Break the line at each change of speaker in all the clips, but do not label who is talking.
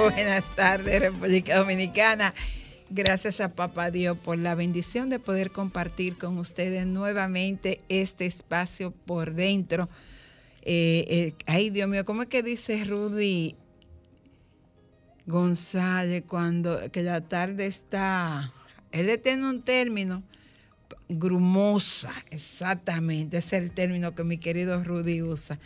Buenas tardes, República Dominicana. Gracias a Papá Dios por la bendición de poder compartir con ustedes nuevamente este espacio por dentro. Eh, eh, ay, Dios mío, ¿cómo es que dice Rudy González cuando que la tarde está? Él le tiene un término grumosa, exactamente, ese es el término que mi querido Rudy usa.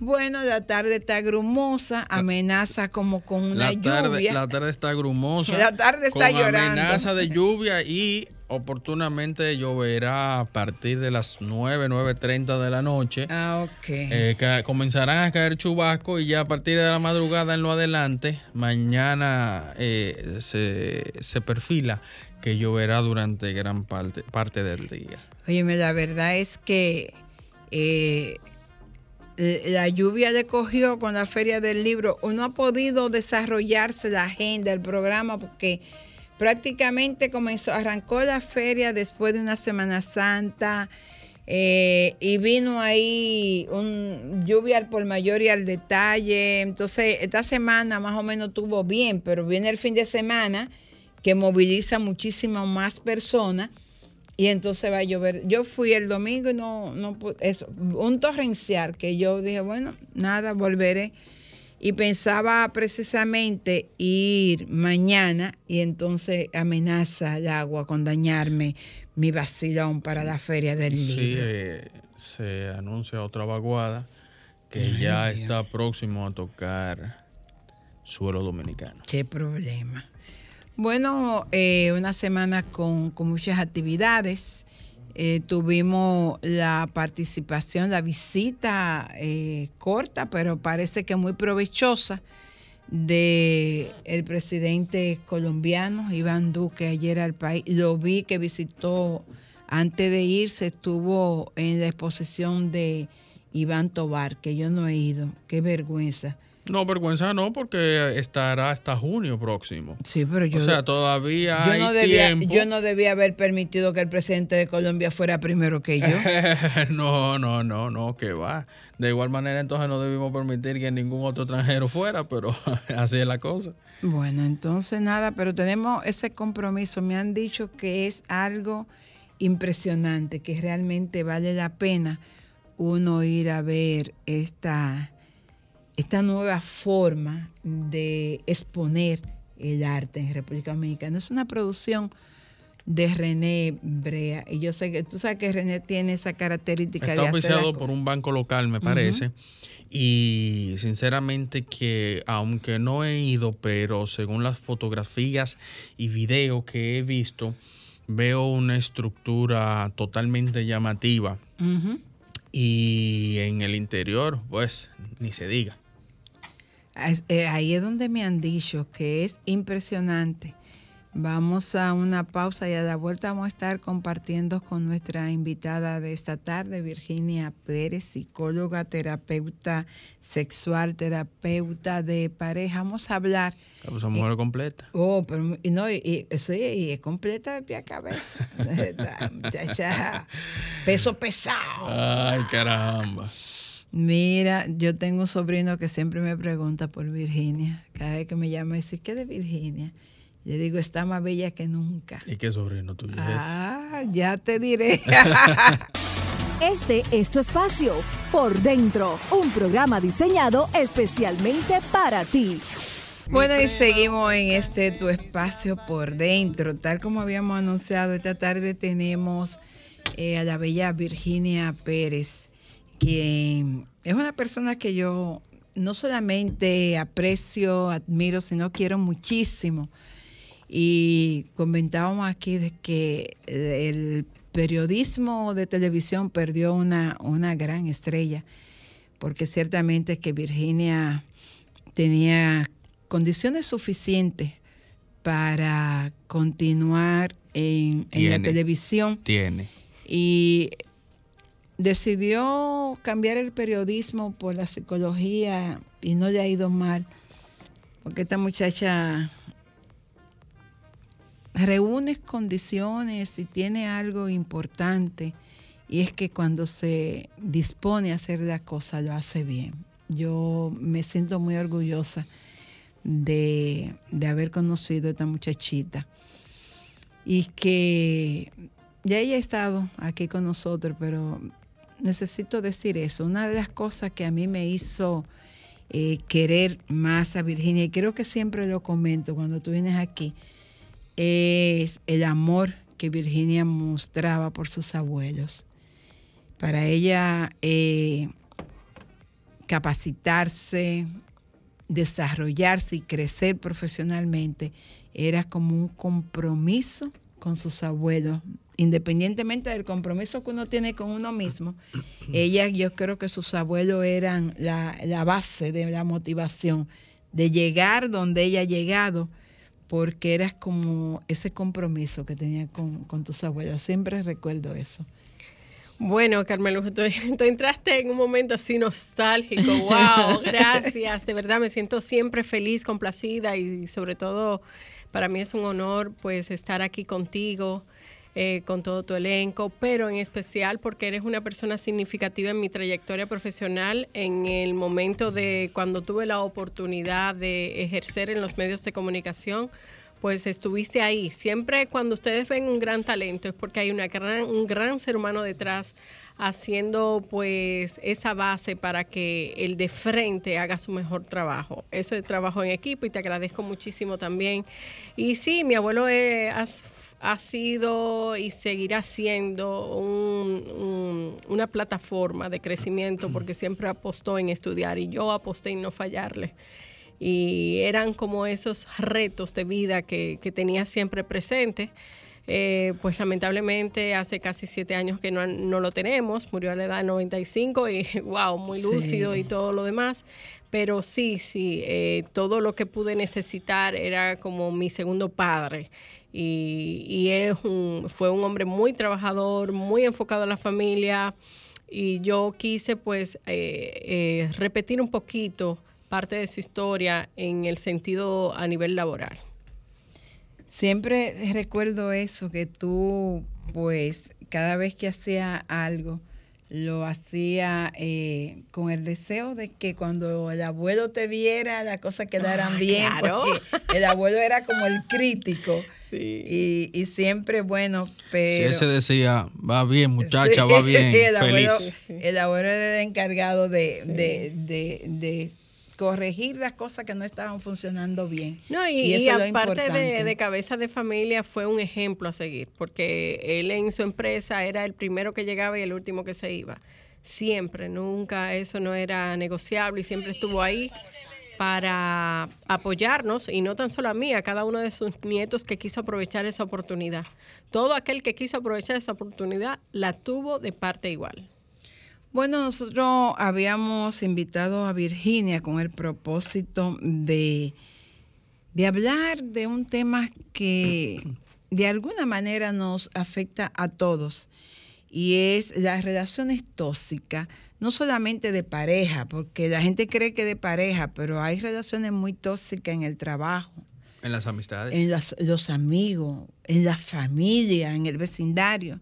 Bueno, la tarde está grumosa, amenaza como con una
La tarde,
lluvia.
la tarde está grumosa.
La tarde está
con
llorando.
amenaza de lluvia y oportunamente lloverá a partir de las 9, 9.30 de la noche.
Ah, ok.
Eh, comenzarán a caer chubascos y ya a partir de la madrugada en lo adelante, mañana eh, se, se perfila que lloverá durante gran parte, parte del día.
Óyeme, la verdad es que eh, la lluvia le cogió con la Feria del Libro. No ha podido desarrollarse la agenda, el programa, porque prácticamente comenzó, arrancó la feria después de una Semana Santa. eh, y vino ahí un lluvia por mayor y al detalle. Entonces, esta semana más o menos tuvo bien, pero viene el fin de semana que moviliza muchísimas más personas y entonces va a llover. Yo fui el domingo y no, no eso, un torrencial que yo dije, bueno, nada, volveré. y pensaba precisamente ir mañana y entonces amenaza el agua con dañarme mi vacilón para la feria del
Sí,
libro.
eh, se anuncia otra vaguada que ya está próximo a tocar suelo dominicano.
Qué problema. Bueno, eh, una semana con, con muchas actividades. Eh, tuvimos la participación, la visita eh, corta, pero parece que muy provechosa de el presidente colombiano Iván Duque ayer al país. Lo vi que visitó antes de irse, estuvo en la exposición de Iván Tobar, que yo no he ido. Qué vergüenza.
No, vergüenza no, porque estará hasta junio próximo.
Sí, pero yo
o sea, todavía
yo
hay
no, debía,
tiempo.
yo no debía haber permitido que el presidente de Colombia fuera primero que yo.
no, no, no, no, que va. De igual manera, entonces no debimos permitir que ningún otro extranjero fuera, pero así es la cosa.
Bueno, entonces nada, pero tenemos ese compromiso. Me han dicho que es algo impresionante, que realmente vale la pena uno ir a ver esta, esta nueva forma de exponer el arte en República Dominicana. Es una producción de René Brea. Y yo sé que tú sabes que René tiene esa característica
Está
de
oficiado por un banco local, me parece. Y sinceramente que, aunque no he ido, pero según las fotografías y videos que he visto, veo una estructura totalmente llamativa. Y en el interior, pues, ni se diga.
Eh, Ahí es donde me han dicho que es impresionante. Vamos a una pausa y a la vuelta vamos a estar compartiendo con nuestra invitada de esta tarde, Virginia Pérez, psicóloga, terapeuta sexual, terapeuta de pareja. Vamos a hablar.
Esa mujer completa.
Oh, pero no, y, y- sí, y es completa de pie a cabeza. Muchacha, peso pesado.
Ay, caramba.
Mira, yo tengo un sobrino que siempre me pregunta por Virginia. Cada vez que me llama, dice, ¿qué de Virginia? Le digo, está más bella que nunca.
¿Y qué sobrino tuyo es?
Ah, ya te diré.
Este es tu espacio, Por Dentro, un programa diseñado especialmente para ti.
bueno, y seguimos en este tu espacio por dentro. Tal como habíamos anunciado, esta tarde tenemos eh, a la bella Virginia Pérez, quien es una persona que yo no solamente aprecio, admiro, sino quiero muchísimo. Y comentábamos aquí de que el periodismo de televisión perdió una, una gran estrella, porque ciertamente que Virginia tenía condiciones suficientes para continuar en, en la televisión
Tiene.
y decidió cambiar el periodismo por la psicología y no le ha ido mal, porque esta muchacha reúne condiciones y tiene algo importante y es que cuando se dispone a hacer la cosa lo hace bien. Yo me siento muy orgullosa de, de haber conocido a esta muchachita y que ya ella ha estado aquí con nosotros, pero necesito decir eso. Una de las cosas que a mí me hizo eh, querer más a Virginia, y creo que siempre lo comento cuando tú vienes aquí, es el amor que Virginia mostraba por sus abuelos. Para ella eh, capacitarse, desarrollarse y crecer profesionalmente era como un compromiso con sus abuelos, independientemente del compromiso que uno tiene con uno mismo. Ella, yo creo que sus abuelos eran la, la base de la motivación de llegar donde ella ha llegado, porque eras como ese compromiso que tenía con, con tus abuelos. Siempre recuerdo eso.
Bueno, Carmelo, tú, tú entraste en un momento así nostálgico. ¡Wow! Gracias. De verdad me siento siempre feliz, complacida y sobre todo para mí es un honor pues estar aquí contigo, eh, con todo tu elenco, pero en especial porque eres una persona significativa en mi trayectoria profesional en el momento de cuando tuve la oportunidad de ejercer en los medios de comunicación pues estuviste ahí. Siempre cuando ustedes ven un gran talento es porque hay una gran, un gran ser humano detrás haciendo pues esa base para que el de frente haga su mejor trabajo. Eso es trabajo en equipo y te agradezco muchísimo también. Y sí, mi abuelo es, ha sido y seguirá siendo un- un- una plataforma de crecimiento porque siempre apostó en estudiar y yo aposté en no fallarle y eran como esos retos de vida que, que tenía siempre presente. Eh, pues lamentablemente hace casi siete años que no, no lo tenemos, murió a la edad de 95 y wow, muy
Sí.
lúcido y todo lo demás. Pero sí, sí, eh, todo lo que pude necesitar era como mi segundo padre. Y, y él es un- fue un hombre muy trabajador, muy enfocado a la familia. Y yo quise pues eh, eh, repetir un poquito parte de su historia en el sentido a nivel laboral.
Siempre recuerdo eso, que tú, pues, cada vez que hacía algo, lo hacía eh, con el deseo de que cuando el abuelo te viera, las cosas quedaran
Ah,
bien,
claro.
porque el abuelo era como el crítico.
Sí.
Y, y siempre, bueno,
Si
pero...
ese decía, va bien, muchacha,
Sí,
va bien,
el abuelo,
feliz.
el abuelo era el encargado de, de, de- de corregir las cosas que no estaban funcionando bien.
No, y, aparte de, de cabeza de familia fue un ejemplo a seguir, porque él en su empresa era el primero que llegaba y el último que se iba. Siempre, nunca, eso no era negociable y siempre estuvo ahí para apoyarnos, y no tan solo a mí, a cada uno de sus nietos que quiso aprovechar esa oportunidad. Todo aquel que quiso aprovechar esa oportunidad la tuvo de parte igual.
Bueno, nosotros habíamos invitado a Virginia con el propósito de, de hablar de un tema que de alguna manera nos afecta a todos y es las relaciones tóxicas, no solamente de pareja, porque la gente cree que de pareja, pero hay relaciones muy tóxicas en el trabajo,
En las amistades.
en las- los amigos, en la familia, en el vecindario.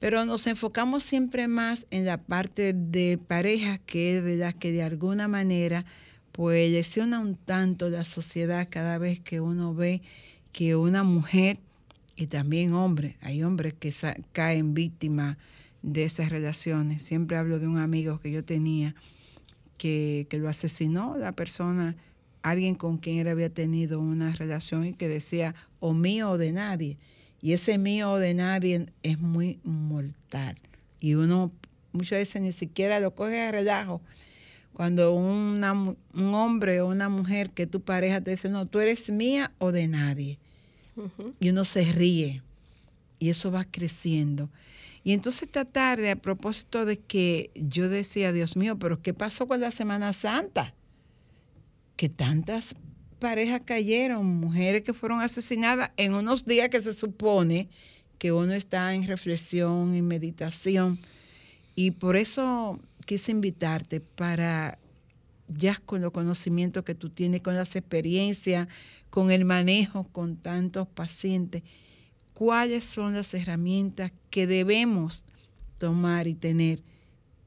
Pero nos enfocamos siempre más en la parte de pareja, que es verdad que de alguna manera pues lesiona un tanto la sociedad cada vez que uno ve que una mujer y también hombre, hay hombres que caen víctimas de esas relaciones. Siempre hablo de un amigo que yo tenía que, que lo asesinó la persona, alguien con quien él había tenido una relación y que decía o mío o de nadie. Y ese mío o de nadie es muy mortal. Y uno muchas veces ni siquiera lo coge a relajo. Cuando una un hombre o una mujer que tu pareja te dice, no, tú eres mía o de nadie. Y uno se ríe. Y eso va creciendo. Y entonces esta tarde, a propósito de que yo decía, Dios mío, pero ¿qué pasó con la Semana Santa? Que tantas parejas cayeron, mujeres que fueron asesinadas en unos días que se supone que uno está en reflexión, en meditación. Y por eso quise invitarte para, ya con los conocimientos que tú tienes, con las experiencias, con el manejo con tantos pacientes, cuáles son las herramientas que debemos tomar y tener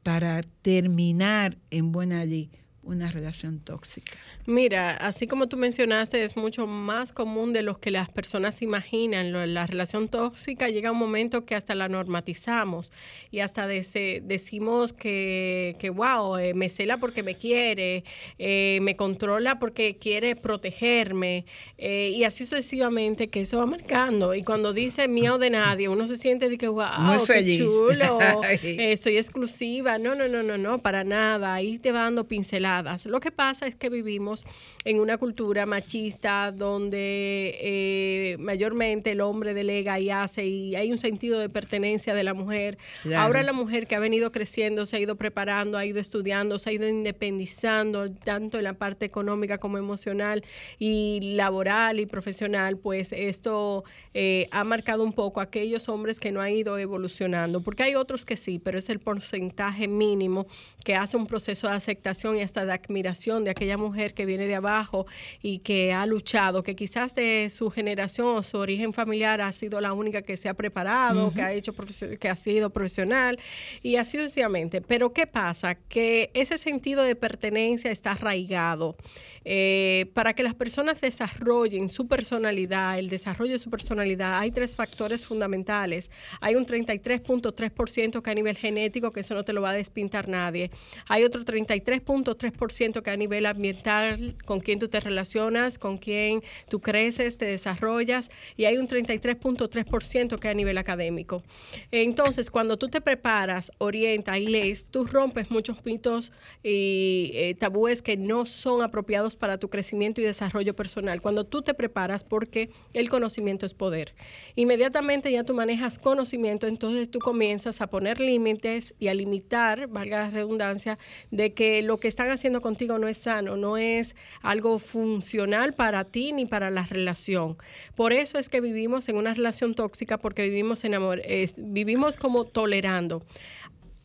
para terminar en buena ley una relación tóxica.
Mira, así como tú mencionaste, es mucho más común de lo que las personas imaginan. La relación tóxica llega un momento que hasta la normatizamos y hasta dese- decimos que, que wow, eh, me cela porque me quiere, eh, me controla porque quiere protegerme eh, y así sucesivamente que eso va marcando. Y cuando dice mío de nadie, uno se siente de que wow,
Muy
qué
feliz.
chulo,
Ay.
eh, soy exclusiva. No, no, no, no, no, para nada. Ahí te va dando pinceladas. Lo que pasa es que vivimos en una cultura machista donde eh, mayormente el hombre delega y hace y hay un sentido de pertenencia de la mujer.
Claro.
Ahora la mujer que ha venido creciendo, se ha ido preparando, ha ido estudiando, se ha ido independizando tanto en la parte económica como emocional y laboral y profesional, pues esto eh, ha marcado un poco a aquellos hombres que no han ido evolucionando, porque hay otros que sí, pero es el porcentaje mínimo que hace un proceso de aceptación y hasta de admiración de aquella mujer que viene de abajo y que ha luchado, que quizás de su generación o su origen familiar ha sido la única que se ha preparado, que ha hecho que ha sido profesional y así sucesivamente. Pero ¿qué pasa? Que ese sentido de pertenencia está arraigado. Eh, para que las personas desarrollen su personalidad, el desarrollo de su personalidad, hay tres factores fundamentales. Hay un 33.3% que a nivel genético, que eso no te lo va a despintar nadie. Hay otro 33.3% que a nivel ambiental, con quién tú te relacionas, con quién tú creces, te desarrollas. Y hay un 33.3% que a nivel académico. Entonces, cuando tú te preparas, orientas y lees, tú rompes muchos mitos y eh, tabúes que no son apropiados para tu crecimiento y desarrollo personal. Cuando tú te preparas, porque el conocimiento es poder. Inmediatamente ya tú manejas conocimiento, entonces tú comienzas a poner límites y a limitar, valga la redundancia, de que lo que están haciendo contigo no es sano, no es algo funcional para ti ni para la relación. Por eso es que vivimos en una relación tóxica, porque vivimos en amor, vivimos como tolerando.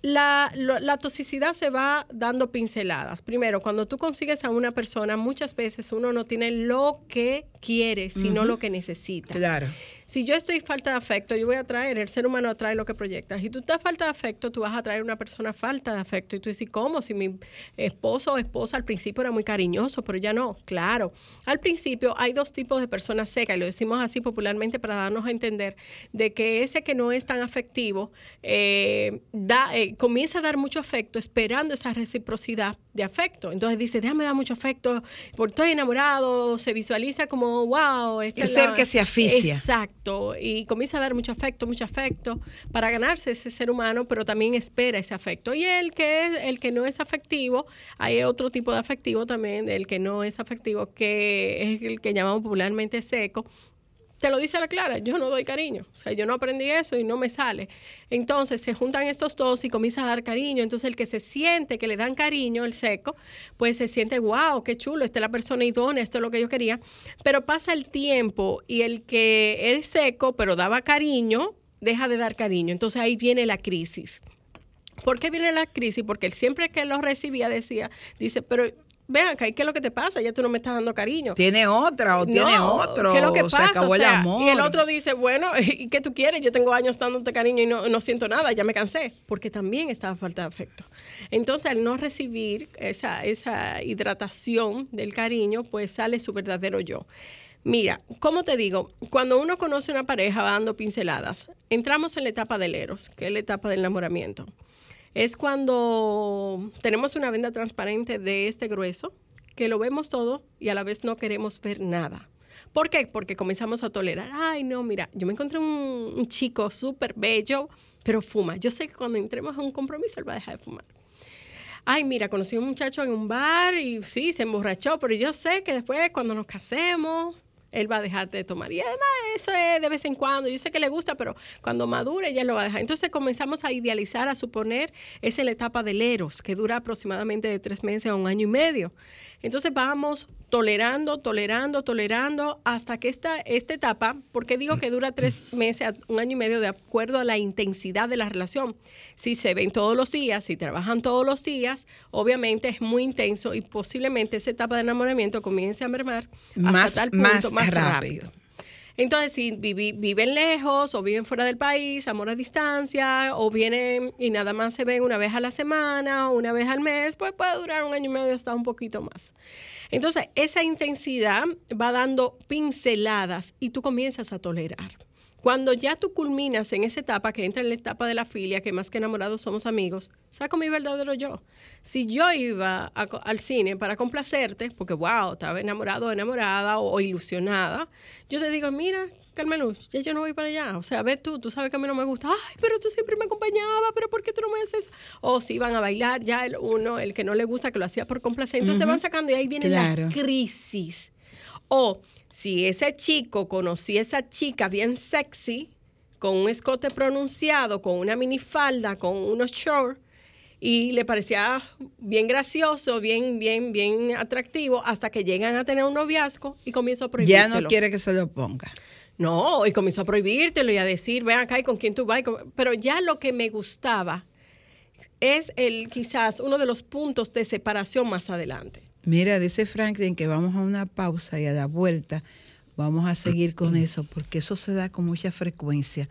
La, lo- la toxicidad se va dando pinceladas. Primero, cuando tú consigues a una persona, muchas veces uno no tiene lo que quiere, sino lo que necesita.
Claro.
Si yo estoy falta de afecto, yo voy a traer, el ser humano atrae lo que proyecta. Si tú estás falta de afecto, tú vas a traer una persona falta de afecto. Y tú dices, ¿cómo? Si mi esposo o esposa al principio era muy cariñoso, pero ya no. Claro. Al principio hay dos tipos de personas secas, y lo decimos así popularmente para darnos a entender de que ese que no es tan afectivo eh, da, eh, comienza a dar mucho afecto esperando esa reciprocidad de afecto. Entonces dice, déjame dar mucho afecto, porque estoy enamorado, se visualiza como, wow. esta
Es el que se asfixia.
Exacto. Y comienza a dar mucho afecto, mucho afecto para ganarse ese ser humano, pero también espera ese afecto. Y el que es el que no es afectivo, hay otro tipo de afectivo también, el que no es afectivo, que es el que llamamos popularmente seco. Te lo dice la clara, yo no doy cariño. O sea, yo no aprendí eso y no me sale. Entonces se juntan estos dos y comienza a dar cariño. Entonces el que se siente que le dan cariño, el seco, pues se siente, wow, qué chulo, esta es la persona idónea, esto es lo que yo quería. Pero pasa el tiempo y el que es seco, pero daba cariño, deja de dar cariño. Entonces ahí viene la crisis. ¿Por qué viene la crisis? Porque él siempre que lo recibía decía, dice, pero vean acá, ¿y ¿qué es lo que te pasa? Ya tú no me estás dando cariño.
Tiene otra o tiene
No,
otro.
¿Qué es lo que pasa?
Se acabó
O sea,
el amor.
Y el otro dice, bueno, ¿y qué tú quieres? Yo tengo años dándote cariño y no, no siento nada, ya me cansé, porque también estaba falta de afecto. Entonces, al no recibir esa, esa hidratación del cariño, pues sale su verdadero yo. Mira, ¿cómo te digo? Cuando uno conoce una pareja va dando pinceladas. Entramos en la etapa del eros, que es la etapa del enamoramiento. Es cuando tenemos una venda transparente de este grueso, que lo vemos todo y a la vez no queremos ver nada. ¿Por qué? Porque comenzamos a tolerar. Ay, no, mira, yo me encontré un, chico súper bello, pero fuma. Yo sé que cuando entremos a un compromiso él va a dejar de fumar. Ay, mira, conocí a un muchacho en un bar y sí, se emborrachó, pero yo sé que después cuando nos casemos, él va a dejar de tomar. Y además eso es de vez en cuando. Yo sé que le gusta, pero cuando madure ya lo va a dejar. Entonces comenzamos a idealizar, a suponer, es la etapa del eros, que dura aproximadamente de tres meses a un año y medio. Entonces vamos tolerando, tolerando, tolerando, hasta que esta, esta etapa, porque digo que dura tres meses un año y medio de acuerdo a la intensidad de la relación. Si se ven todos los días, si trabajan todos los días, obviamente es muy intenso y posiblemente esa etapa de enamoramiento comience a mermar hasta
Más-
tal punto
más
más,
rápido.
rápido. Entonces, si viven lejos o viven fuera del país, amor a distancia, o vienen y nada más se ven una vez a la semana o una vez al mes, pues puede durar un año y medio hasta un poquito más. Entonces, esa intensidad va dando pinceladas y tú comienzas a tolerar. Cuando ya tú culminas en esa etapa, que entra en la etapa de la filia, que más que enamorados somos amigos, saco mi verdadero yo. Si yo iba a al cine para complacerte, porque wow, estaba enamorado o enamorada o, o ilusionada, yo te digo, mira, Carmen Luz, ya yo no voy para allá. O sea, ve tú, tú sabes que a mí no me gusta. Ay, pero tú siempre me acompañaba, pero ¿por qué tú no me haces eso? O si iban a bailar, ya el uno, el que no le gusta, que lo hacía por complacer. Entonces
Ujú.
van sacando y ahí vienen
Claro.
las crisis. O si ese chico conocía a esa chica bien sexy, con un escote pronunciado, con una minifalda, con unos shorts, y le parecía bien gracioso, bien, bien, bien atractivo, hasta que llegan a tener un noviazgo y comienzo a
Ya
prohibírtelo.
no quiere que se lo ponga.
No, y comenzó a prohibírtelo y a decir, ven acá y con quién tú vas. Pero ya lo que me gustaba, es el quizás uno de los puntos de separación más adelante.
Mira, dice Franklin que vamos a una pausa y a la vuelta vamos a seguir con eso, porque eso se da con mucha frecuencia.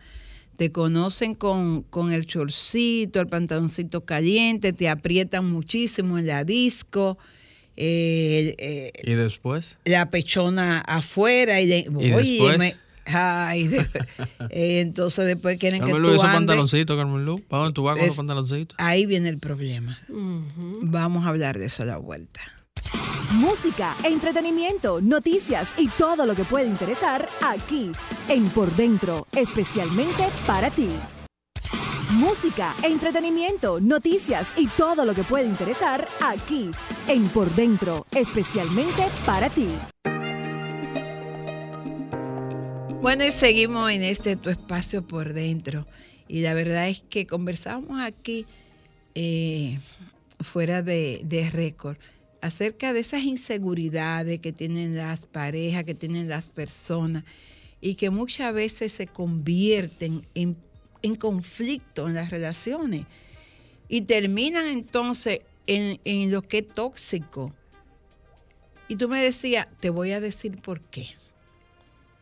Te conocen con, con el chorcito, el pantaloncito caliente, te aprietan muchísimo en la disco, eh, eh,
¿Y después?
la pechona afuera y, de,
¿Y
oye,
después?
me- ay, de- eh, entonces después quieren que
Carmen Lu,
tú
esos
andes.
pantaloncitos, Carmen Lu. ¿Para dónde tú vas con
Es-
los pantaloncitos?
Ahí viene el problema. Vamos a hablar de eso a la vuelta.
Música, entretenimiento, noticias y todo lo que puede interesar aquí en Por Dentro, especialmente para ti. Música, entretenimiento, noticias y todo lo que puede interesar aquí en Por Dentro, especialmente para ti.
Bueno, y seguimos en este tu espacio por dentro. Y la verdad es que conversamos aquí eh, fuera de, de récord acerca de esas inseguridades que tienen las parejas, que tienen las personas y que muchas veces se convierten en, en conflicto en las relaciones y terminan entonces en, en lo que es tóxico. Y tú me decías, te voy a decir por qué.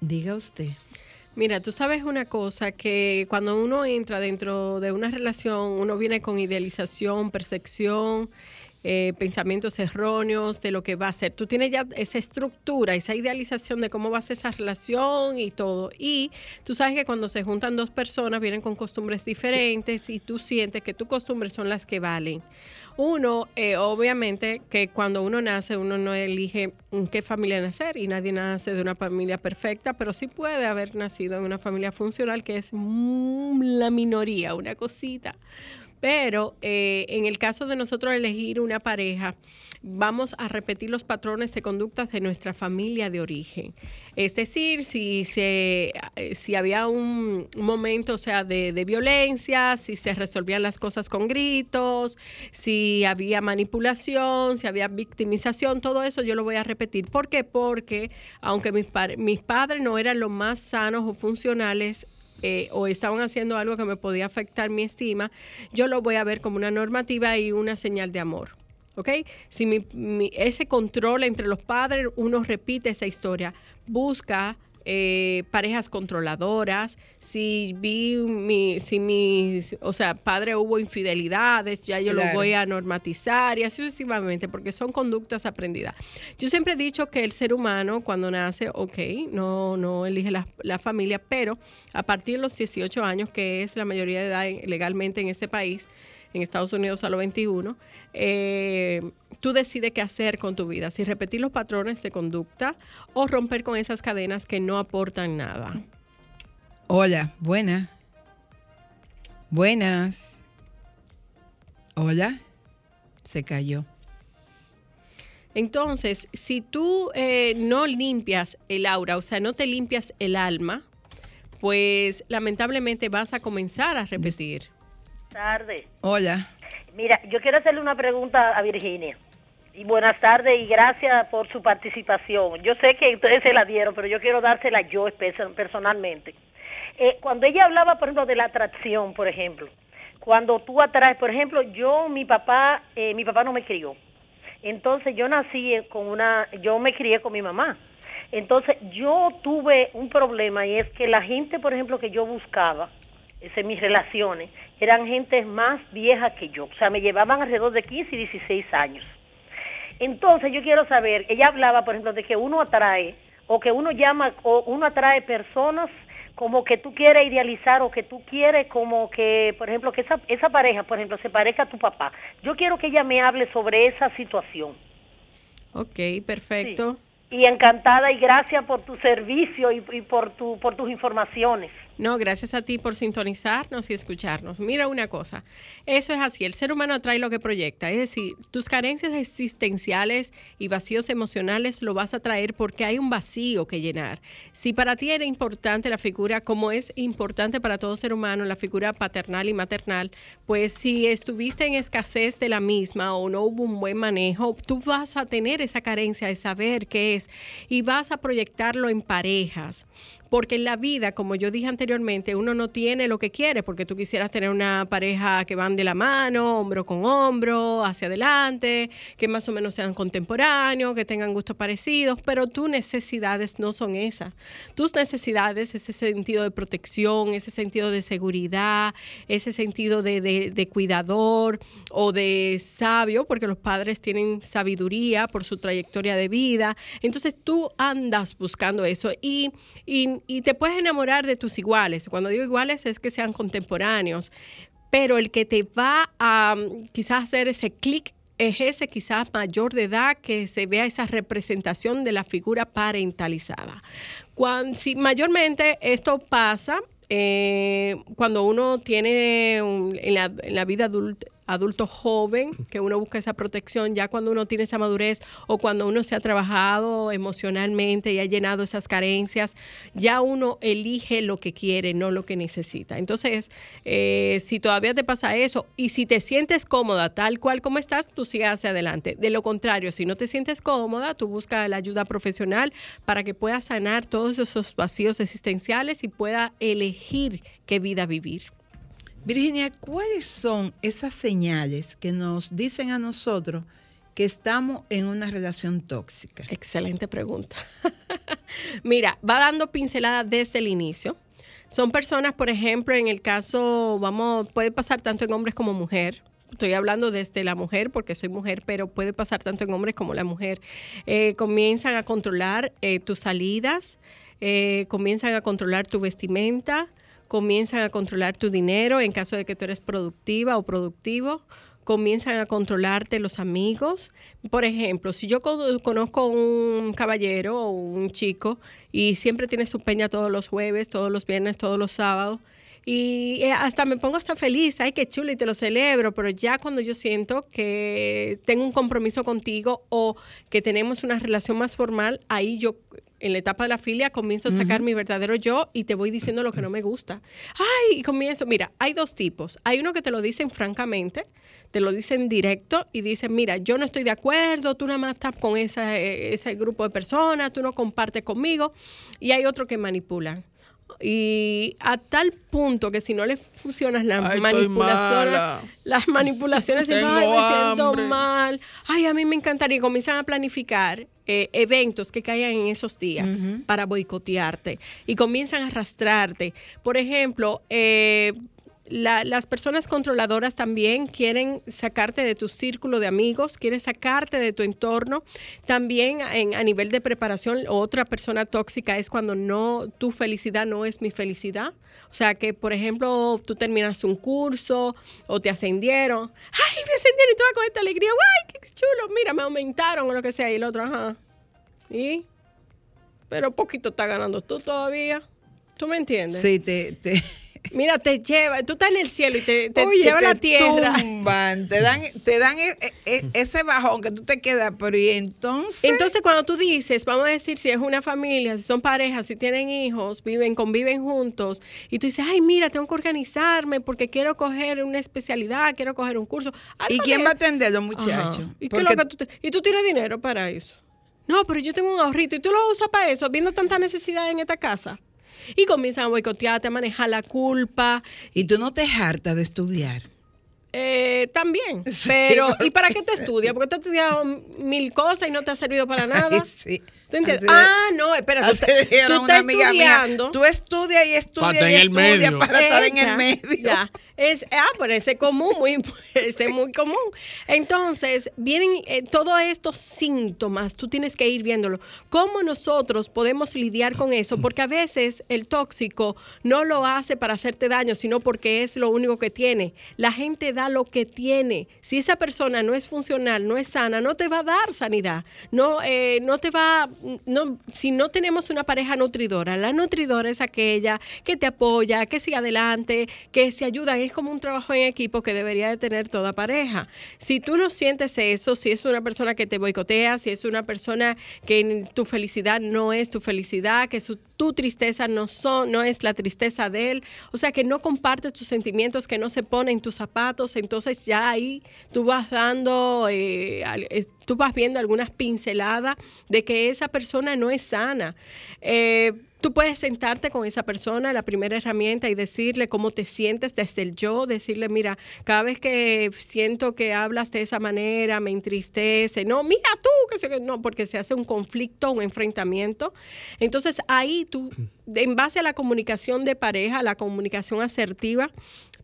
Diga usted.
Mira, tú sabes una cosa, que cuando uno entra dentro de una relación, uno viene con idealización, percepción, eh, pensamientos erróneos de lo que va a ser. Tú tienes ya esa estructura, esa idealización de cómo va a ser esa relación y todo. Y tú sabes que cuando se juntan dos personas vienen con costumbres diferentes y tú sientes que tus costumbres son las que valen. Uno, eh, obviamente, que cuando uno nace, uno no elige en qué familia nacer y nadie nace de una familia perfecta, pero sí puede haber nacido en una familia funcional que es mm, la minoría, una cosita. Pero eh, en el caso de nosotros elegir una pareja, vamos a repetir los patrones de conductas de nuestra familia de origen. Es decir, si, se, eh, si había un, momento o sea, de, violencia, si se resolvían las cosas con gritos, si había manipulación, si había victimización, todo eso yo lo voy a repetir. ¿Por qué? Porque aunque mis, mis padres no eran los más sanos o funcionales, eh, o estaban haciendo algo que me podía afectar mi estima, yo lo voy a ver como una normativa y una señal de amor. ¿Ok? Si mi- ese control entre los padres, uno repite esa historia, busca eh, parejas controladoras, si vi mi, si mi, o sea, padre hubo infidelidades, ya yo lo
Claro.
voy a normatizar y así sucesivamente, porque son conductas aprendidas. Yo siempre he dicho que el ser humano cuando nace, ok, no, no elige la, la familia, pero a partir de los 18 años, que es la mayoría de edad en- legalmente en este país, en Estados Unidos a los 21, eh, tú decides qué hacer con tu vida, si repetir los patrones de conducta o romper con esas cadenas que no aportan nada.
Hola, buenas. Buenas. Hola. Se cayó.
Entonces, si tú eh, no limpias el aura, o sea, no te limpias el alma, pues lamentablemente vas a comenzar a repetir.
tardes.
Hola.
Mira, yo quiero hacerle una pregunta a Virginia. Y buenas tardes y gracias por su participación. Yo sé que ustedes se la dieron, pero yo quiero dársela yo personalmente. Eh, cuando ella hablaba, por ejemplo, de la atracción, por ejemplo, cuando tú atraes, por ejemplo, yo, mi papá, eh, mi papá no me crió. Entonces yo nací eh, con una, yo me crié con mi mamá. Entonces yo tuve un problema y es que la gente, por ejemplo, que yo buscaba, en mis relaciones, eran gente más vieja que yo. O sea, me llevaban alrededor de 15 y 16 años. Entonces yo quiero saber, ella hablaba, por ejemplo, de que uno atrae, o que uno llama, o uno atrae personas como que tú quieres idealizar o que tú quieres como que, por ejemplo, que esa, esa pareja, por ejemplo, se parezca a tu papá. Yo quiero que ella me hable sobre esa situación.
Ok, perfecto.
Y encantada y gracias por tu servicio y, y por, tu, por tus informaciones.
No, gracias a ti por sintonizarnos y escucharnos. Mira una cosa, eso es así, el ser humano atrae lo que proyecta, es decir, tus carencias existenciales y vacíos emocionales lo vas a traer porque hay un vacío que llenar. Si para ti era importante la figura, como es importante para todo ser humano, la figura paternal y maternal, pues si estuviste en escasez de la misma o no hubo un buen manejo, tú vas a tener esa carencia de saber qué es y vas a proyectarlo en parejas. Porque en la vida, como yo dije anteriormente, uno no tiene lo que quiere, porque tú quisieras tener una pareja que van de la mano, hombro con hombro, hacia adelante, que más o menos sean contemporáneos, que tengan gustos parecidos, pero tus necesidades no son esas. Tus necesidades, ese sentido de protección, ese sentido de seguridad, ese sentido de, cuidador o de sabio, porque los padres tienen sabiduría por su trayectoria de vida. Entonces tú andas buscando eso y, y- y te puedes enamorar de tus iguales. Cuando digo iguales es que sean contemporáneos, pero el que te va a mm, quizás hacer ese clic es ese quizás mayor de edad que se vea esa representación de la figura parentalizada. Cuan- si mayormente esto pasa eh, cuando uno tiene en, la, en la vida adulta adulto joven, que uno busca esa protección, ya cuando uno tiene esa madurez o cuando uno se ha trabajado emocionalmente y ha llenado esas carencias, ya uno elige lo que quiere, no lo que necesita. Entonces, eh, si todavía te pasa eso y si te sientes cómoda tal cual como estás, tú sigas hacia adelante. De lo contrario, si no te sientes cómoda, tú busca la ayuda profesional para que puedas sanar todos esos vacíos existenciales y pueda elegir qué vida vivir.
Virginia, ¿cuáles son esas señales que nos dicen a nosotros que estamos en una relación tóxica?
Excelente pregunta. Mira, va dando pinceladas desde el inicio. Son personas, por ejemplo, en el caso, vamos, puede pasar tanto en hombres como mujer. Estoy hablando desde la mujer porque soy mujer, pero puede pasar tanto en hombres como la mujer. Eh, comienzan a controlar eh, tus salidas, eh, comienzan a controlar tu vestimenta, comienzan a controlar tu dinero en caso de que tú eres productiva o productivo, comienzan a controlarte los amigos. Por ejemplo, si yo con- conozco un caballero o un chico y siempre tiene su peña todos los jueves, todos los viernes, todos los sábados, y eh, hasta me pongo hasta feliz, ay, qué chulo y te lo celebro, pero ya cuando yo siento que tengo un compromiso contigo o que tenemos una relación más formal, ahí yo en la etapa de la filia comienzo a sacar mi verdadero yo y te voy diciendo lo que no me gusta. Ay, y comienzo, mira, hay dos tipos. Hay uno que te lo dicen francamente, te lo dicen directo y dicen, mira, yo no estoy de acuerdo, tú nada más estás con esa, eh, ese grupo de personas, tú no compartes conmigo. Y hay otro que manipulan. Y a tal punto que si no le funcionan las
Ay,
manipulaciones, las manipulaciones, dicen,
Tengo
ay, me siento
hambre".
mal, ay, a mí me encantaría, y comienzan a planificar eh, eventos que caigan en esos días para boicotearte y comienzan a arrastrarte. Por ejemplo, eh, la- las personas controladoras también quieren sacarte de tu círculo de amigos, quieren sacarte de tu entorno. También en- a nivel de preparación, otra persona tóxica es cuando no tu felicidad no es mi felicidad. O sea que, por ejemplo, tú terminas un curso o te ascendieron. ¡Ay, me ascendieron! Y tú vas con esta alegría. ¡Ay, qué chulo! Mira, me aumentaron o lo que sea. Y el otro, ajá. ¿Y? Pero poquito está ganando tú todavía. ¿Tú me entiendes?
Sí, te,
Mira, te lleva, tú estás en el cielo y te, te
Oye,
lleva
te
la tierra.
tumban, te dan, te dan e- e- ese bajón que tú te quedas, pero y entonces.
Entonces, cuando tú dices, vamos a decir, si es una familia, si son parejas, si tienen hijos, viven, conviven juntos, y tú dices, ay, mira, tengo que organizarme porque quiero coger una especialidad, quiero coger un curso.
¿Y quién va a atender a los muchachos?
Ajá. ¿Y,
Porque-
que tú te- y tú tienes dinero para eso. No, pero yo tengo un ahorrito y tú lo usas para eso, viendo tanta necesidad en esta casa. Y comienzan a boicotearte, a manejar la culpa.
Y tú no te hartas de estudiar.
Eh, también.
Sí,
Pero,
porque-
¿y para qué tú estudias? Porque tú has estudiado mil cosas y no te ha servido para nada.
Ay, sí.
¿Tú entiendes?
Así de-
ah, no, espera. Tú,
Así
te-
dijeron
tú
una
estás
amiga mía.
estudiando.
Tú estudias y estudias
estar
y
en el
estudias para estar en el medio.
Ya. Es, ah, pero ese es común, muy, ese es muy común. Entonces, vienen eh, todos estos síntomas, tú tienes que ir viéndolo. ¿Cómo nosotros podemos lidiar con eso? Porque a veces el tóxico no lo hace para hacerte daño, sino porque es lo único que tiene. La gente da lo que tiene. Si esa persona no es funcional, no es sana, no te va a dar sanidad. No, eh, no te va, no, si no tenemos una pareja nutridora, la nutridora es aquella que te apoya, que sigue adelante, que se ayuda. Es como un trabajo en equipo que debería de tener toda pareja. Si tú no sientes eso, si es una persona que te boicotea, si es una persona que tu felicidad no es tu felicidad, que su, tu tristeza no, son, no es la tristeza de él, o sea, que no compartes tus sentimientos, que no se pone en tus zapatos, entonces ya ahí tú vas dando, eh, es- tú vas viendo algunas pinceladas de que esa persona no es sana. Eh, Tú puedes sentarte con esa persona, la primera herramienta, y decirle cómo te sientes desde el yo, decirle, mira, cada vez que siento que hablas de esa manera, me entristece, no, mira tú, que se, no, porque se hace un conflicto, un enfrentamiento. Entonces ahí tú, en base a la comunicación de pareja, la comunicación asertiva,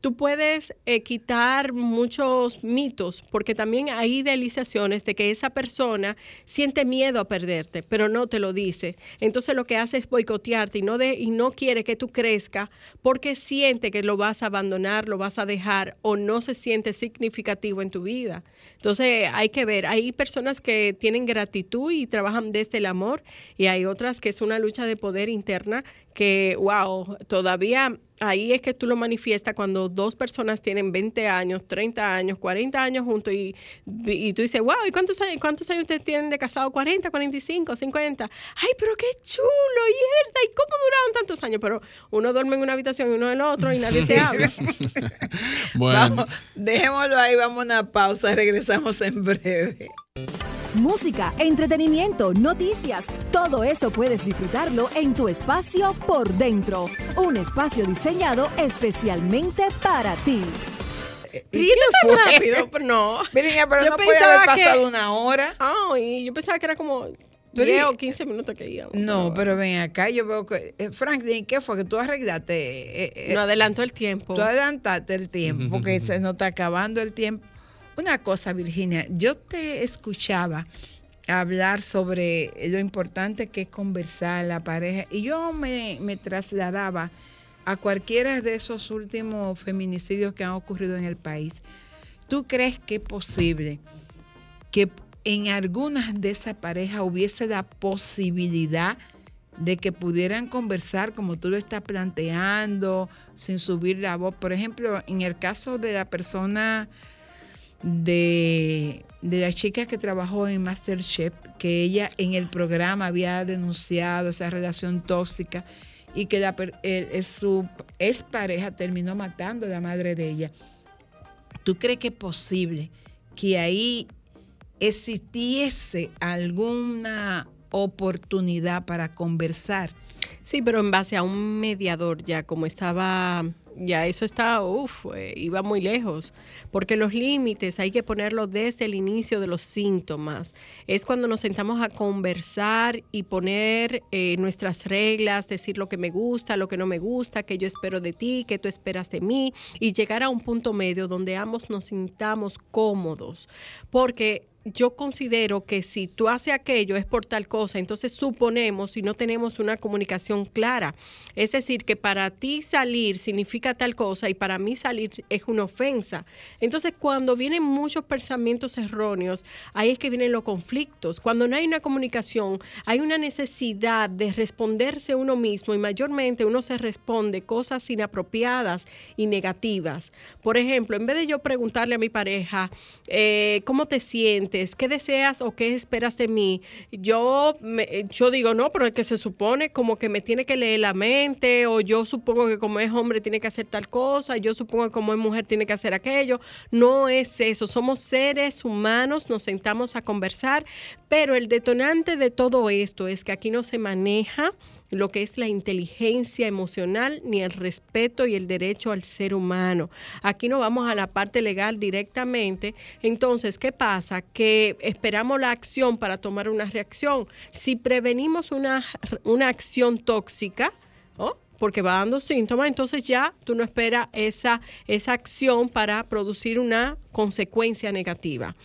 tú puedes eh, quitar muchos mitos, porque también hay idealizaciones de que esa persona siente miedo a perderte, pero no te lo dice. Entonces lo que hace es boicotearte y no, de, y no quiere que tú crezca porque siente que lo vas a abandonar, lo vas a dejar o no se siente significativo en tu vida. Entonces hay que ver, hay personas que tienen gratitud y trabajan desde el amor y hay otras que es una lucha de poder interna que, wow, todavía ahí es que tú lo manifiestas cuando dos personas tienen 20 años, 30 años, 40 años juntos y, y tú dices, wow, ¿y cuántos años, cuántos años ustedes tienen de casado? 40, 45, 50. Ay, pero qué chulo, y es verdad, ¿y cómo duraron tantos años? Pero uno duerme en una habitación y uno en el otro y nadie se habla.
Bueno,
Vamos, dejémoslo ahí, vamos a una pausa, regresamos en breve.
Música, entretenimiento, noticias, todo eso puedes disfrutarlo en tu espacio por dentro. Un espacio diseñado especialmente para ti.
¿Y
Ríete
qué
tan
fue?
rápido, pero no.
Virginia, pero
Yo
no puede haber
que-
pasado una hora.
Ay, yo pensaba que era como
Tú
10
eres-
o 15 minutos que íbamos.
No, pero ven acá, yo veo que... eh, Franklin, ¿qué fue? Que tú arreglaste... eh, eh,
No adelantó el tiempo.
Tú adelantaste el tiempo porque se nos está acabando el tiempo. Una cosa, Virginia, yo te escuchaba hablar sobre lo importante que es conversar la pareja y yo me, trasladaba a cualquiera de esos últimos feminicidios que han ocurrido en el país. ¿Tú crees que es posible que en algunas de esas parejas hubiese la posibilidad de que pudieran conversar como tú lo estás planteando, sin subir la voz. Por ejemplo, en el caso de la persona de, de la chica que trabajó en Masterchef, que ella en el programa había denunciado esa relación tóxica y que la el- su expareja terminó matando a la madre de ella. ¿Tú crees que es posible que ahí existiese alguna oportunidad para conversar?
Sí, pero en base a un mediador ya, como estaba, ya eso está, uff, iba muy lejos, porque los límites hay que ponerlos desde el inicio de los síntomas. Es cuando nos sentamos a conversar y poner eh, nuestras reglas, decir lo que me gusta, lo que no me gusta, que yo espero de ti, que tú esperas de mí, y llegar a un punto medio donde ambos nos sintamos cómodos, porque yo considero que si tú haces aquello es por tal cosa, entonces suponemos y no tenemos una comunicación clara. Es decir, que para ti salir significa tal cosa y para mí salir es una ofensa. Entonces, cuando vienen muchos pensamientos erróneos, ahí es que vienen los conflictos. Cuando no hay una comunicación, hay una necesidad de responderse uno mismo y mayormente uno se responde cosas inapropiadas y negativas. Por ejemplo, en vez de yo preguntarle a mi pareja, eh, ¿cómo te sientes? ¿Qué deseas o qué esperas de mí? Yo, me- yo digo, no, pero es que se supone como que me tiene que leer la mente o yo supongo que como es hombre tiene que hacer tal cosa, yo supongo que como es mujer tiene que hacer aquello. No es eso, somos seres humanos, nos sentamos a conversar, pero el detonante de todo esto es que aquí no se maneja lo que es la inteligencia emocional ni el respeto y el derecho al ser humano. Aquí no vamos a la parte legal directamente. Entonces, ¿qué pasa? Que esperamos la acción para tomar una reacción. Si prevenimos una, una acción tóxica. Porque va dando síntomas, entonces ya tú no esperas esa, esa acción para producir una consecuencia negativa.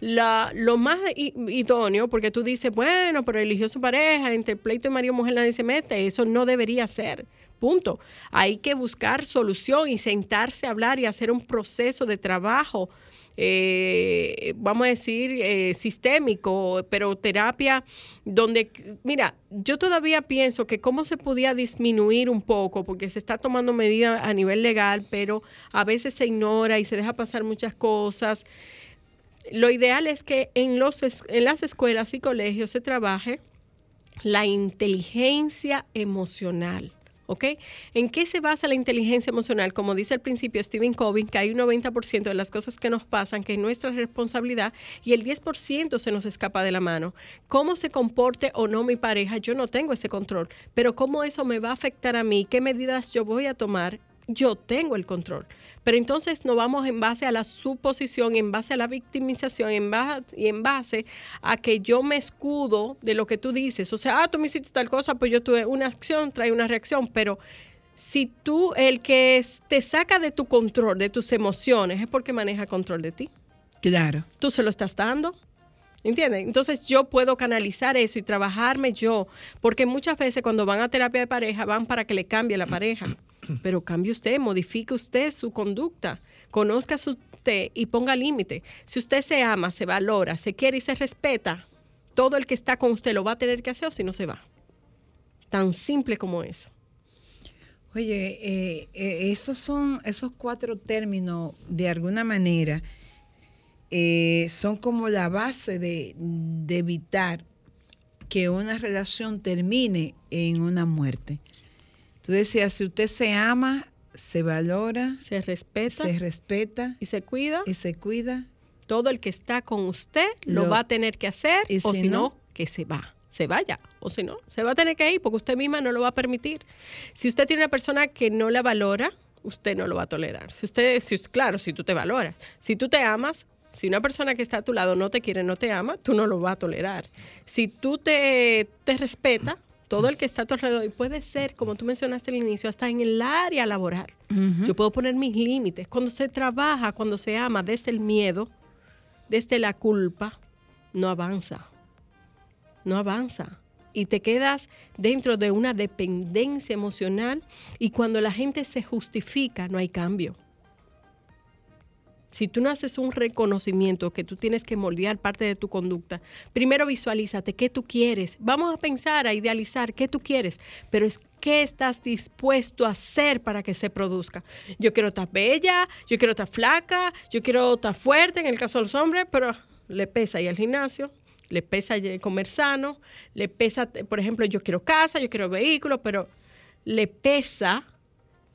La, lo más idóneo, porque tú dices, bueno, pero eligió su pareja, entre pleito y marido y mujer nadie se mete, eso no debería ser. Punto. Hay que buscar solución y sentarse a hablar y hacer un proceso de trabajo eh, vamos a decir, eh, sistémico, pero terapia donde, mira, yo todavía pienso que cómo se podía disminuir un poco, porque se está tomando medidas a nivel legal, pero a veces se ignora y se deja pasar muchas cosas. Lo ideal es que en, los, en las escuelas y colegios se trabaje la inteligencia emocional. ¿Ok? ¿En qué se basa la inteligencia emocional? Como dice al principio Stephen Covey, que hay un 90% de las cosas que nos pasan que es nuestra responsabilidad y el 10% se nos escapa de la mano. ¿Cómo se comporte o no mi pareja? Yo no tengo ese control, pero cómo eso me va a afectar a mí, qué medidas yo voy a tomar, yo tengo el control. Pero entonces nos vamos en base a la suposición, en base a la victimización, en base, y en base a que yo me escudo de lo que tú dices. O sea, ah, tú me hiciste tal cosa, pues yo tuve una acción, trae una reacción, pero si tú, el que te saca de tu control, de tus emociones, es porque maneja control de ti.
Claro.
Tú se lo estás dando. ¿Entiendes? Entonces yo puedo canalizar eso y trabajarme yo, porque muchas veces cuando van a terapia de pareja van para que le cambie la pareja, pero cambie usted, modifique usted su conducta, conozca su usted y ponga límite. Si usted se ama, se valora, se quiere y se respeta, todo el que está con usted lo va a tener que hacer o si no se va. Tan simple como eso.
Oye, eh, eh, esos son esos cuatro términos, de alguna manera, eh, son como la base de, de evitar que una relación termine en una muerte. Tú decías, si usted se ama, se valora,
Se respeta
se respeta
y se cuida.
y se cuida.
todo el que está con usted lo,
Lo-
va a tener que hacer
y
o
si
no, que se va. Se vaya, o si no, se va a tener que ir porque usted misma no lo va a permitir. Si usted tiene una persona que no la valora, usted no lo va a tolerar. Si usted, si, claro, si tú te valoras, si tú te amas, si una persona que está a tu lado no te quiere, no te ama, tú no lo vas a tolerar. Si tú te, te respeta, todo el que está a tu alrededor, y puede ser, como tú mencionaste al inicio, hasta en el área laboral. Yo puedo poner mis límites. Cuando se trabaja, cuando se ama desde el miedo, desde la culpa, no avanza. No avanza. Y te quedas dentro de una dependencia emocional y cuando la gente se justifica, no hay cambio. Si tú no haces un reconocimiento que tú tienes que moldear parte de tu conducta, primero visualízate qué tú quieres. Vamos a pensar, a idealizar qué tú quieres, pero es qué estás dispuesto a hacer para que se produzca. Yo quiero estar bella, yo quiero estar flaca, yo quiero estar fuerte en el caso de los hombres, pero le pesa ir al gimnasio, le pesa comer sano, le pesa, por ejemplo, yo quiero casa, yo quiero vehículo, pero le pesa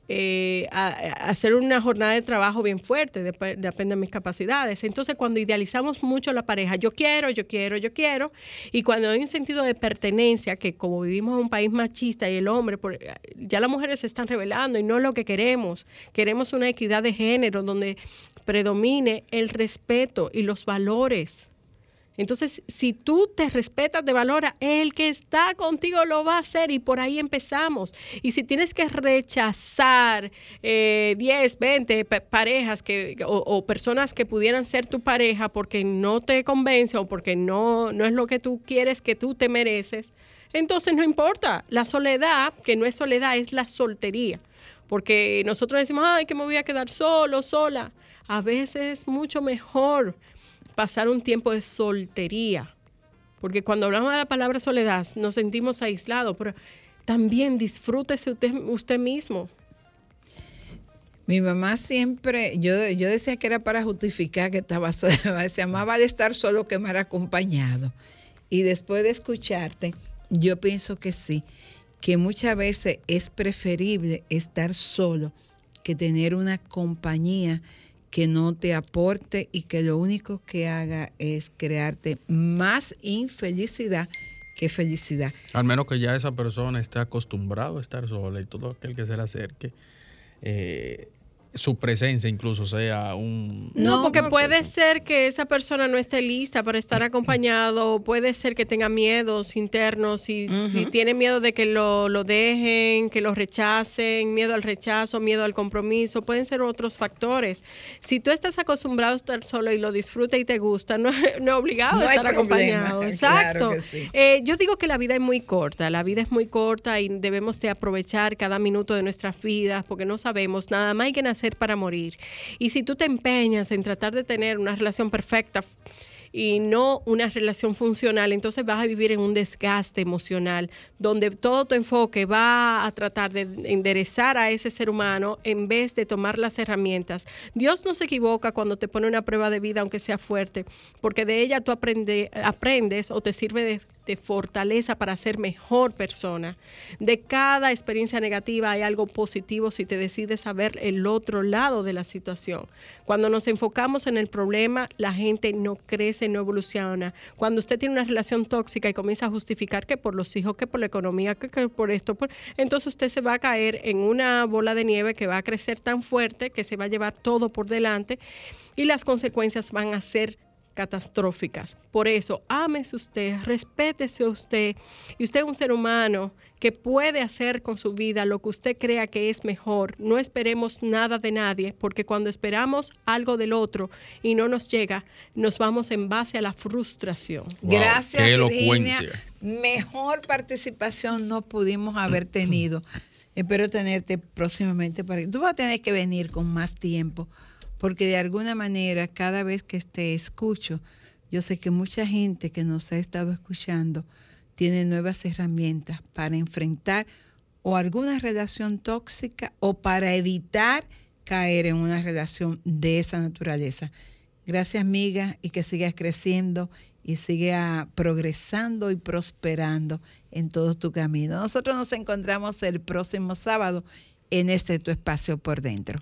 eh, a- hacer una jornada de trabajo bien fuerte, dep- depende de mis capacidades. Entonces, cuando idealizamos mucho la pareja, yo quiero, yo quiero, yo quiero, y cuando hay un sentido de pertenencia, que como vivimos en un país machista y el hombre, ya las mujeres se están revelando y no es lo que queremos. Queremos una equidad de género donde predomine el respeto y los valores. Entonces, si tú te respetas, te valora, el que está contigo lo va a hacer y por ahí empezamos. Y si tienes que rechazar eh, 10, 20 pa- parejas que, o, o personas que pudieran ser tu pareja porque no te convence o porque no, no es lo que tú quieres, que tú te mereces, entonces no importa. La soledad, que no es soledad, es la soltería. Porque nosotros decimos, ay, que me voy a quedar solo, sola. A veces es mucho mejor pasar un tiempo de soltería. Porque cuando hablamos de la palabra soledad nos sentimos aislados, pero también disfrútese usted, usted mismo.
Mi mamá siempre, yo, yo decía que era para justificar que estaba sola. Decía, más vale estar solo que mal acompañado. Y después de escucharte, yo pienso que sí, que muchas veces es preferible estar solo que tener una compañía que no te aporte y que lo único que haga es crearte más infelicidad que felicidad.
Al menos que ya esa persona esté acostumbrado a estar sola y todo aquel que se le acerque, eh, su presencia incluso sea un...
No, porque puede ser que esa persona no esté lista para estar acompañado, puede ser que tenga miedos internos y si tiene miedo de que lo, lo dejen, que lo rechacen, miedo al rechazo, miedo al compromiso, pueden ser otros factores. Si tú estás acostumbrado a estar solo y lo disfrutas y te gusta, no, no es obligado
No
a estar
problema,
acompañado. Exacto.
sí.
Eh, yo digo que la vida es muy corta, la vida es muy corta y debemos de aprovechar cada minuto de nuestras vidas porque no sabemos, nada más hay que nacer para morir. Y si tú te empeñas en tratar de tener una relación perfecta y no una relación funcional, entonces vas a vivir en un desgaste emocional donde todo tu enfoque va a tratar de enderezar a ese ser humano en vez de tomar las herramientas. Dios no se equivoca cuando te pone una prueba de vida, aunque sea fuerte, porque de ella tú aprende- aprendes o te sirve de de fortaleza para ser mejor persona. De cada experiencia negativa hay algo positivo si te decides a ver el otro lado de la situación. Cuando nos enfocamos en el problema, la gente no crece, no evoluciona. Cuando usted tiene una relación tóxica y comienza a justificar que por los hijos, que por la economía, que, por esto, por- entonces usted se va a caer en una bola de nieve que va a crecer tan fuerte que se va a llevar todo por delante y las consecuencias van a ser catastróficas. Por eso, ámese usted, respétese usted y usted es un ser humano que puede hacer con su vida lo que usted crea que es mejor. No esperemos nada de nadie, porque cuando esperamos algo del otro y no nos llega, nos vamos en base a la frustración.
Gracias,
qué
Virginia.
elocuencia.
Mejor participación no pudimos haber tenido. Espero tenerte próximamente. Para... Tú vas a tener que venir con más tiempo, porque de alguna manera, cada vez que te escucho, yo sé que mucha gente que nos ha estado escuchando tiene nuevas herramientas para enfrentar o alguna relación tóxica o para evitar caer en una relación de esa naturaleza. Gracias, amiga, y que sigas creciendo y siga progresando y prosperando en todo tu camino. Nosotros nos encontramos el próximo sábado en este tu espacio por dentro.